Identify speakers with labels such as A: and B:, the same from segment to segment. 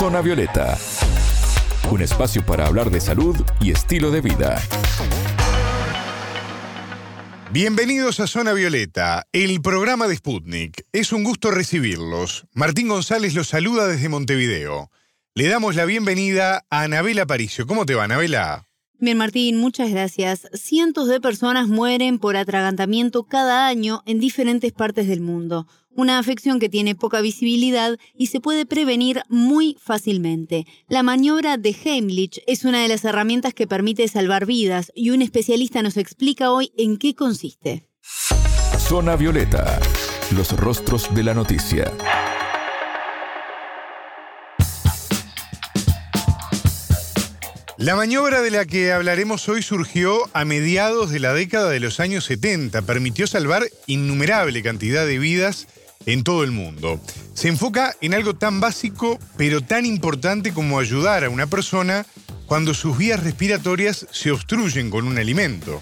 A: Zona Violeta, un espacio para hablar de salud y estilo de vida.
B: Bienvenidos a Zona Violeta, el programa de Sputnik. Es un gusto recibirlos. Martín González los saluda desde Montevideo. Le damos la bienvenida a Anabela Paricio. ¿Cómo te va, Anabela?
C: Bien, Martín, muchas gracias. Cientos de personas mueren por atragantamiento cada año en diferentes partes del mundo. Una afección que tiene poca visibilidad y se puede prevenir muy fácilmente. La maniobra de Heimlich es una de las herramientas que permite salvar vidas y un especialista nos explica hoy en qué consiste.
A: Zona Violeta, los rostros de la noticia.
B: La maniobra de la que hablaremos hoy surgió a mediados de la década de los años 70. Permitió salvar innumerable cantidad de vidas en todo el mundo. Se enfoca en algo tan básico pero tan importante como ayudar a una persona cuando sus vías respiratorias se obstruyen con un alimento.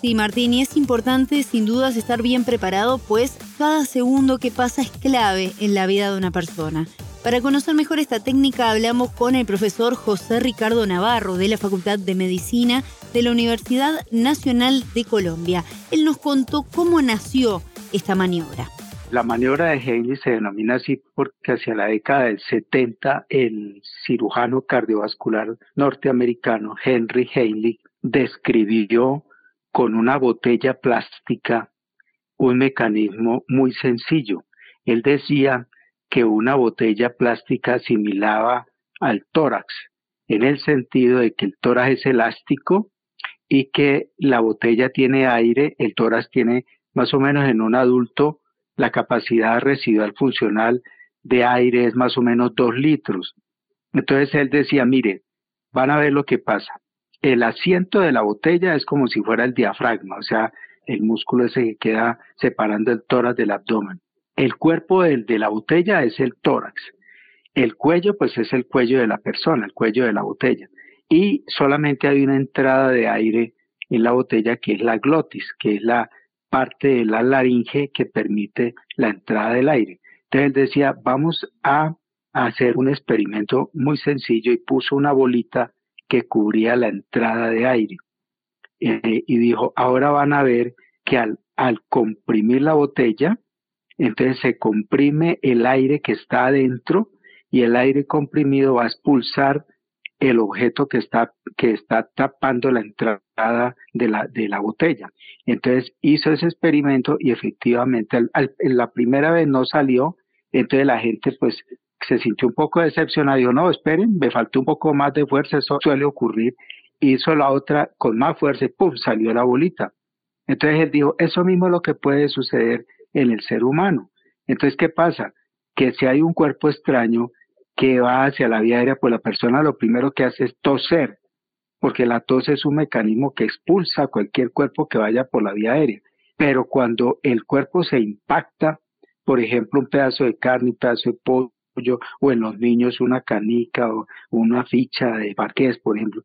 C: Sí, Martín, y es importante sin dudas estar bien preparado, pues cada segundo que pasa es clave en la vida de una persona. Para conocer mejor esta técnica hablamos con el profesor José Ricardo Navarro de la Facultad de Medicina de la Universidad Nacional de Colombia. Él nos contó cómo nació esta maniobra.
D: La maniobra de Heimlich se denomina así porque hacia la década del 70 el cirujano cardiovascular norteamericano Henry Heimlich describió con una botella plástica un mecanismo muy sencillo. Él decía que una botella plástica asimilaba al tórax, en el sentido de que el tórax es elástico y que la botella tiene aire, el tórax tiene más o menos en un adulto la capacidad residual funcional de aire es más o menos dos litros. Entonces él decía, mire, van a ver lo que pasa. El asiento de la botella es como si fuera el diafragma, o sea, el músculo ese que queda separando el tórax del abdomen. El cuerpo de, la botella es el tórax. El cuello, pues es el cuello de la persona, el cuello de la botella. Y solamente hay una entrada de aire en la botella que es la glotis, que es la parte de la laringe que permite la entrada del aire. Entonces decía, vamos a hacer un experimento muy sencillo y puso una bolita que cubría la entrada de aire. Eh, y dijo, ahora van a ver que al, al comprimir la botella, entonces se comprime el aire que está adentro y el aire comprimido va a expulsar el objeto que está, que está tapando la entrada de la, de la botella. Entonces hizo ese experimento y efectivamente en la primera vez no salió, entonces la gente pues se sintió un poco decepcionada, dijo, no, esperen, me faltó un poco más de fuerza, eso suele ocurrir. Hizo la otra con más fuerza y ¡pum! salió la bolita. Entonces él dijo, eso mismo es lo que puede suceder en el ser humano. Entonces, ¿qué pasa? Que si hay un cuerpo extraño que va hacia la vía aérea, pues la persona lo primero que hace es toser, porque la tos es un mecanismo que expulsa cualquier cuerpo que vaya por la vía aérea. Pero cuando el cuerpo se impacta, por ejemplo, un pedazo de carne, un pedazo de pollo, o en los niños una canica o una ficha de parqués, por ejemplo,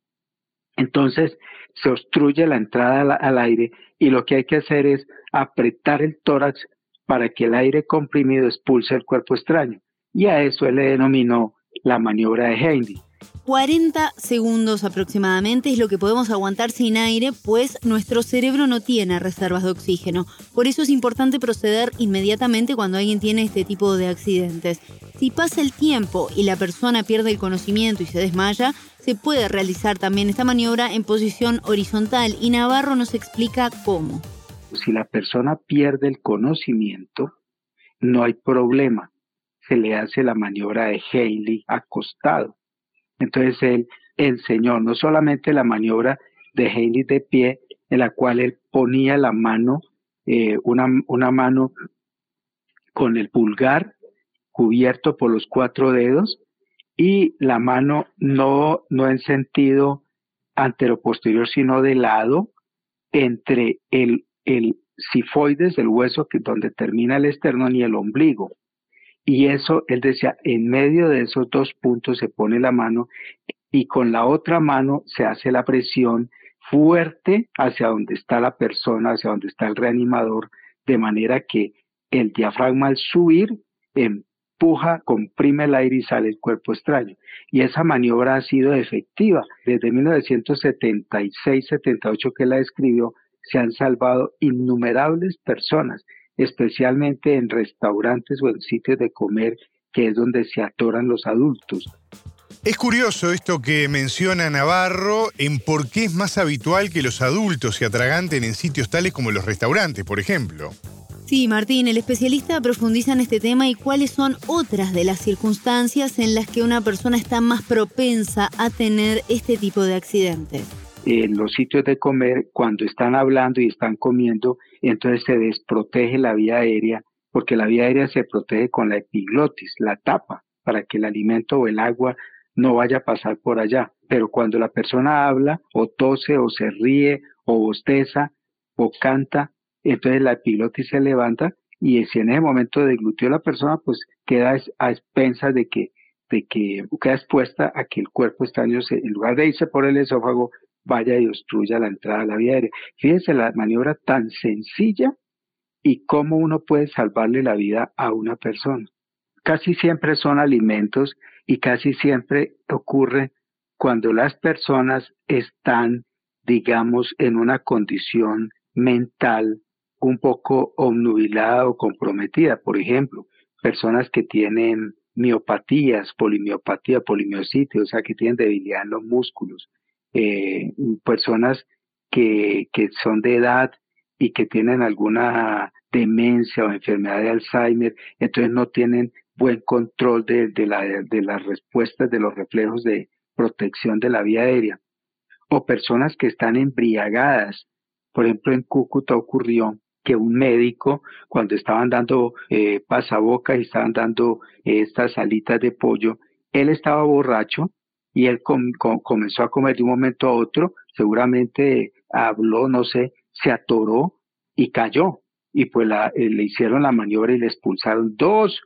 D: entonces se obstruye la entrada al, aire y lo que hay que hacer es apretar el tórax para que el aire comprimido expulse el cuerpo extraño. Y a eso él le denominó la maniobra de Heimlich.
C: 40 segundos aproximadamente es lo que podemos aguantar sin aire, pues nuestro cerebro no tiene reservas de oxígeno. Por eso es importante proceder inmediatamente cuando alguien tiene este tipo de accidentes. Si pasa el tiempo y la persona pierde el conocimiento y se desmaya, se puede realizar también esta maniobra en posición horizontal y Navarro nos explica cómo.
D: Si la persona pierde el conocimiento, no hay problema. Se le hace la maniobra de Haley acostado. Entonces él enseñó no solamente la maniobra de Haley de pie, en la cual él ponía la mano, eh, una, una mano con el pulgar cubierto por los cuatro dedos y la mano no, no en sentido anteroposterior, sino de lado, entre el, el sifoides del hueso, que donde termina el esternón y el ombligo. Y eso, él decía, en medio de esos dos puntos se pone la mano y con la otra mano se hace la presión fuerte hacia donde está la persona, hacia donde está el reanimador, de manera que el diafragma al subir empuja, comprime el aire y sale el cuerpo extraño. Y esa maniobra ha sido efectiva. Desde 1976-78 que la escribió, se han salvado innumerables personas, especialmente en restaurantes o en sitios de comer, que es donde se atoran los adultos.
B: Es curioso esto que menciona Navarro en por qué es más habitual que los adultos se atraganten en sitios tales como los restaurantes, por ejemplo.
C: Sí, Martín, el especialista profundiza en este tema y cuáles son otras de las circunstancias en las que una persona está más propensa a tener este tipo de accidentes.
D: En los sitios de comer, cuando están hablando y están comiendo, entonces se desprotege la vía aérea, porque la vía aérea se protege con la epiglotis, la tapa, para que el alimento o el agua no vaya a pasar por allá. Pero cuando la persona habla o tose o se ríe o bosteza o canta, entonces la epiglotis se levanta y si en ese momento deglutió la persona, pues queda a expensas de que, de que queda expuesta a que el cuerpo extraño, en lugar de irse por el esófago, vaya y obstruya la entrada a la vía aérea. Fíjense la maniobra tan sencilla y cómo uno puede salvarle la vida a una persona. Casi siempre son alimentos y casi siempre ocurre cuando las personas están, digamos, en una condición mental un poco obnubilada o comprometida. Por ejemplo, personas que tienen miopatías, polimiopatía, polimiositis, o sea, que tienen debilidad en los músculos, eh, personas que, que son de edad y que tienen alguna demencia o enfermedad de Alzheimer, entonces no tienen buen control de, de, la, de las respuestas, de los reflejos de protección de la vía aérea. O personas que están embriagadas. Por ejemplo, en Cúcuta ocurrió que un médico, cuando estaban dando eh, pasaboca y estaban dando eh, estas alitas de pollo, él estaba borracho y él comenzó a comer de un momento a otro, seguramente habló, no sé, se atoró y cayó. Y pues eh, le hicieron la maniobra y le expulsaron dos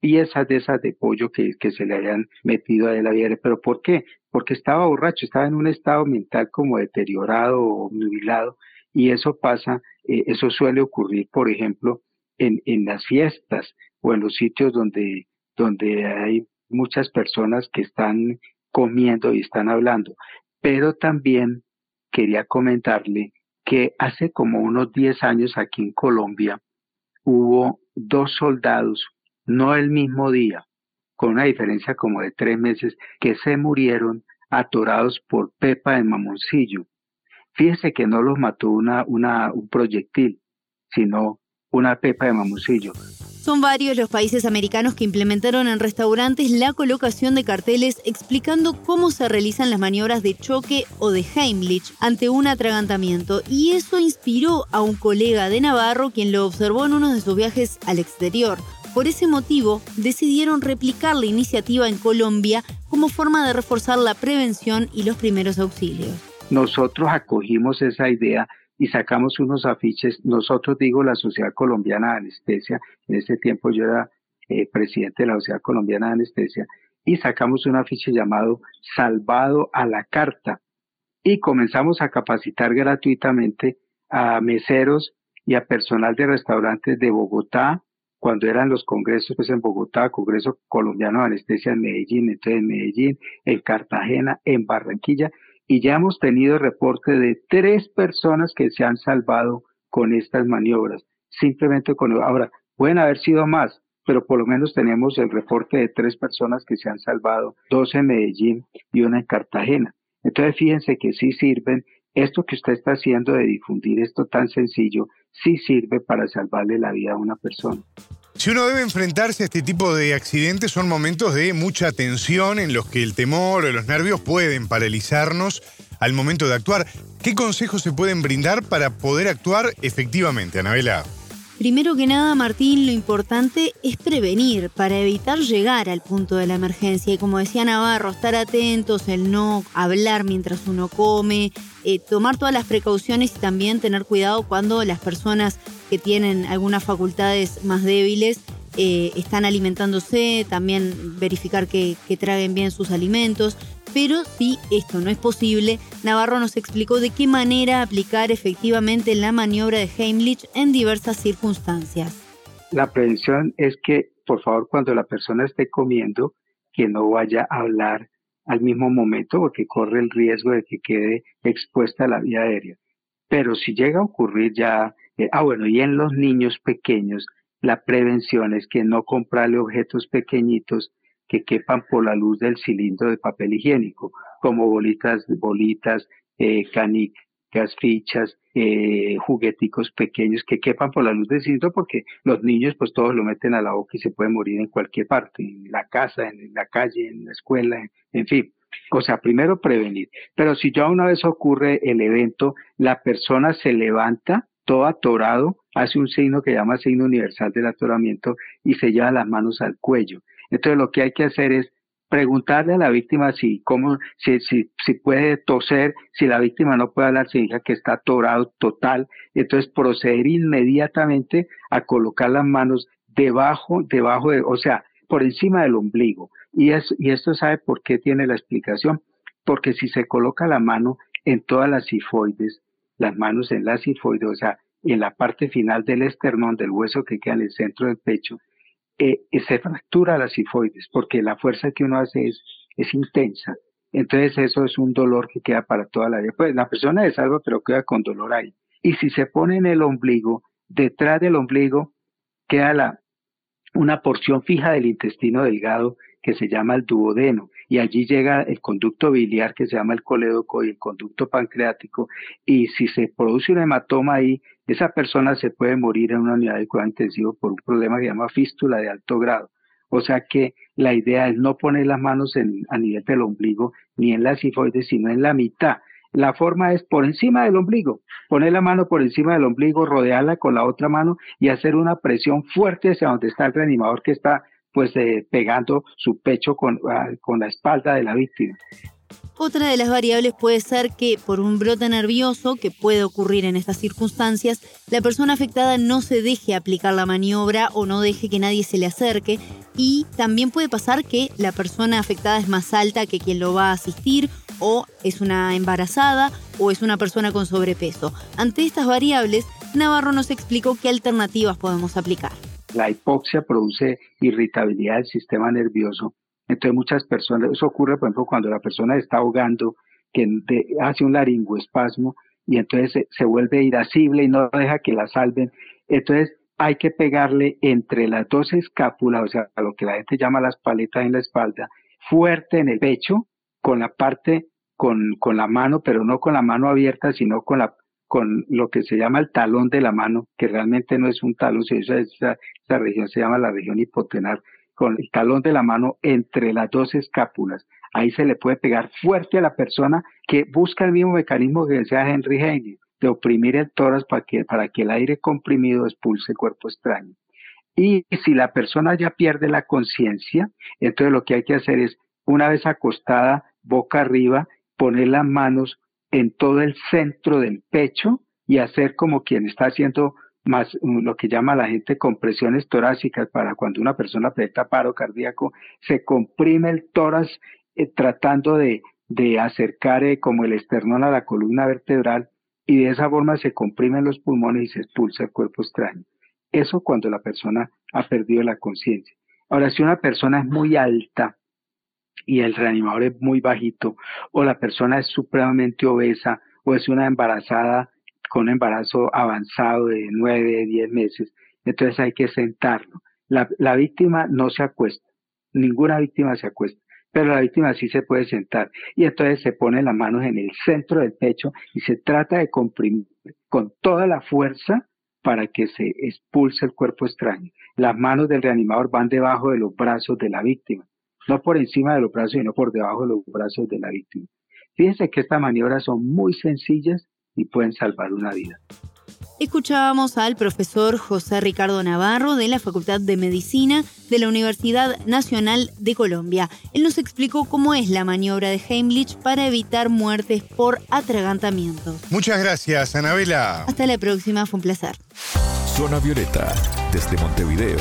D: piezas de esas de pollo que, que se le habían metido a la vida. ¿Pero por qué? Porque estaba borracho, estaba en un estado mental como deteriorado o nubilado y eso pasa, eh, eso suele ocurrir, por ejemplo, en, en las fiestas o en los sitios donde, donde hay muchas personas que están comiendo y están hablando. Pero también quería comentarle que hace como unos 10 años aquí en Colombia hubo dos soldados, no el mismo día, con una diferencia como de tres meses, que se murieron atorados por pepa de mamoncillo. Fíjese que no los mató una, una, un proyectil, sino una pepa de mamoncillo.
C: Son varios los países americanos que implementaron en restaurantes la colocación de carteles explicando cómo se realizan las maniobras de choque o de Heimlich ante un atragantamiento. Y eso inspiró a un colega de Navarro quien lo observó en uno de sus viajes al exterior. Por ese motivo, decidieron replicar la iniciativa en Colombia como forma de reforzar la prevención y los primeros auxilios
D: nosotros acogimos esa idea y sacamos unos afiches, nosotros digo la Sociedad Colombiana de Anestesia, en ese tiempo yo era eh, presidente de la Sociedad Colombiana de Anestesia, y sacamos un afiche llamado Salvado a la Carta, y comenzamos a capacitar gratuitamente a meseros y a personal de restaurantes de Bogotá, cuando eran los congresos pues en Bogotá, Congreso Colombiano de Anestesia en Medellín, entonces en Medellín, en Cartagena, en Barranquilla, y ya hemos tenido reporte de tres personas que se han salvado con estas maniobras. Simplemente con ahora pueden haber sido más, pero por lo menos tenemos el reporte de tres personas que se han salvado, dos en Medellín y una en Cartagena. Entonces fíjense que sí sirven. Esto que usted está haciendo de difundir esto tan sencillo, sí sirve para salvarle la vida a una persona.
B: Si uno debe enfrentarse a este tipo de accidentes, son momentos de mucha tensión en los que el temor o los nervios pueden paralizarnos al momento de actuar. ¿Qué consejos se pueden brindar para poder actuar efectivamente, Anabela?
C: Primero que nada, Martín, lo importante es prevenir para evitar llegar al punto de la emergencia. Y como decía Navarro, estar atentos, el no hablar mientras uno come, eh, tomar todas las precauciones y también tener cuidado cuando las personas que tienen algunas facultades más débiles eh, están alimentándose, también verificar que, que traguen bien sus alimentos. Pero si esto no es posible, Navarro nos explicó de qué manera aplicar efectivamente la maniobra de Heimlich en diversas circunstancias.
D: La prevención es que por favor, cuando la persona esté comiendo, que no vaya a hablar al mismo momento porque corre el riesgo de que quede expuesta a la vía aérea. Pero si llega a ocurrir ya, eh, ah bueno, y en los niños pequeños, la prevención es que no comprarle objetos pequeñitos que quepan por la luz del cilindro de papel higiénico, como bolitas, bolitas, eh, canicas, fichas, eh, jugueticos pequeños que quepan por la luz del cilindro, porque los niños pues todos lo meten a la boca y se pueden morir en cualquier parte, en la casa, en la calle, en la escuela, en fin. O sea, primero prevenir. Pero si ya una vez ocurre el evento, la persona se levanta todo atorado, hace un signo que llama signo universal del atoramiento y se lleva las manos al cuello. Entonces lo que hay que hacer es preguntarle a la víctima si, cómo, si, si, si puede toser, si la víctima no puede hablar, significa que está atorado total. Entonces proceder inmediatamente a colocar las manos debajo, debajo de, o sea, por encima del ombligo. Y, es, y esto sabe por qué tiene la explicación. Porque si se coloca la mano en todas las sifoides, las manos en la sifoide, o sea, en la parte final del esternón, del hueso que queda en el centro del pecho, eh, se fractura la sifoides, porque la fuerza que uno hace es, es intensa. Entonces eso es un dolor que queda para toda la vida. Pues la persona es salva, pero queda con dolor ahí. Y si se pone en el ombligo, detrás del ombligo queda la, una porción fija del intestino delgado que se llama el duodeno y allí llega el conducto biliar que se llama el colédoco y el conducto pancreático y si se produce un hematoma ahí, esa persona se puede morir en una unidad de cuidado intensivo por un problema que se llama fístula de alto grado. O sea que la idea es no poner las manos en, a nivel del ombligo ni en la sifoides, sino en la mitad. La forma es por encima del ombligo, poner la mano por encima del ombligo, rodearla con la otra mano y hacer una presión fuerte hacia donde está el reanimador que está pues eh, pegando su pecho con, ah, con la espalda de la víctima.
C: Otra de las variables puede ser que por un brote nervioso que puede ocurrir en estas circunstancias, la persona afectada no se deje aplicar la maniobra o no deje que nadie se le acerque y también puede pasar que la persona afectada es más alta que quien lo va a asistir o es una embarazada o es una persona con sobrepeso. Ante estas variables, Navarro nos explicó qué alternativas podemos aplicar.
D: La hipoxia produce irritabilidad del sistema nervioso. Entonces muchas personas, eso ocurre por ejemplo cuando la persona está ahogando, que hace un laringoespasmo y entonces se, vuelve irascible y no deja que la salven. Entonces hay que pegarle entre las dos escápulas, o sea, lo que la gente llama las paletas en la espalda, fuerte en el pecho, con la parte, con, con la mano, pero no con la mano abierta, sino con la con lo que se llama el talón de la mano, que realmente no es un talón, esa, esa, esa región se llama la región hipotenar, con el talón de la mano entre las dos escápulas. Ahí se le puede pegar fuerte a la persona que busca el mismo mecanismo que decía Henry Heine, de oprimir el tórax para que, para que el aire comprimido expulse el cuerpo extraño. Y si la persona ya pierde la conciencia, entonces lo que hay que hacer es, una vez acostada, boca arriba, poner las manos en todo el centro del pecho y hacer como quien está haciendo más mm, lo que llama la gente compresiones torácicas para cuando una persona presenta paro cardíaco, se comprime el tórax eh, tratando de, de acercar eh, como el esternón a la columna vertebral y de esa forma se comprimen los pulmones y se expulsa el cuerpo extraño. Eso cuando la persona ha perdido la conciencia. Ahora, si una persona es muy alta, y el reanimador es muy bajito, o la persona es supremamente obesa, o es una embarazada con embarazo avanzado de nueve, diez meses, entonces hay que sentarlo. La, la víctima no se acuesta, ninguna víctima se acuesta, pero la víctima sí se puede sentar y entonces se pone las manos en el centro del pecho y se trata de comprimir con toda la fuerza para que se expulse el cuerpo extraño. Las manos del reanimador van debajo de los brazos de la víctima no por encima de los brazos, sino por debajo de los brazos de la víctima. Fíjense que estas maniobras son muy sencillas y pueden salvar una vida.
C: Escuchábamos al profesor José Ricardo Navarro de la Facultad de Medicina de la Universidad Nacional de Colombia. Él nos explicó cómo es la maniobra de Heimlich para evitar muertes por atragantamiento.
B: Muchas gracias, Anabela.
C: Hasta la próxima, fue un placer.
A: Zona Violeta, desde Montevideo,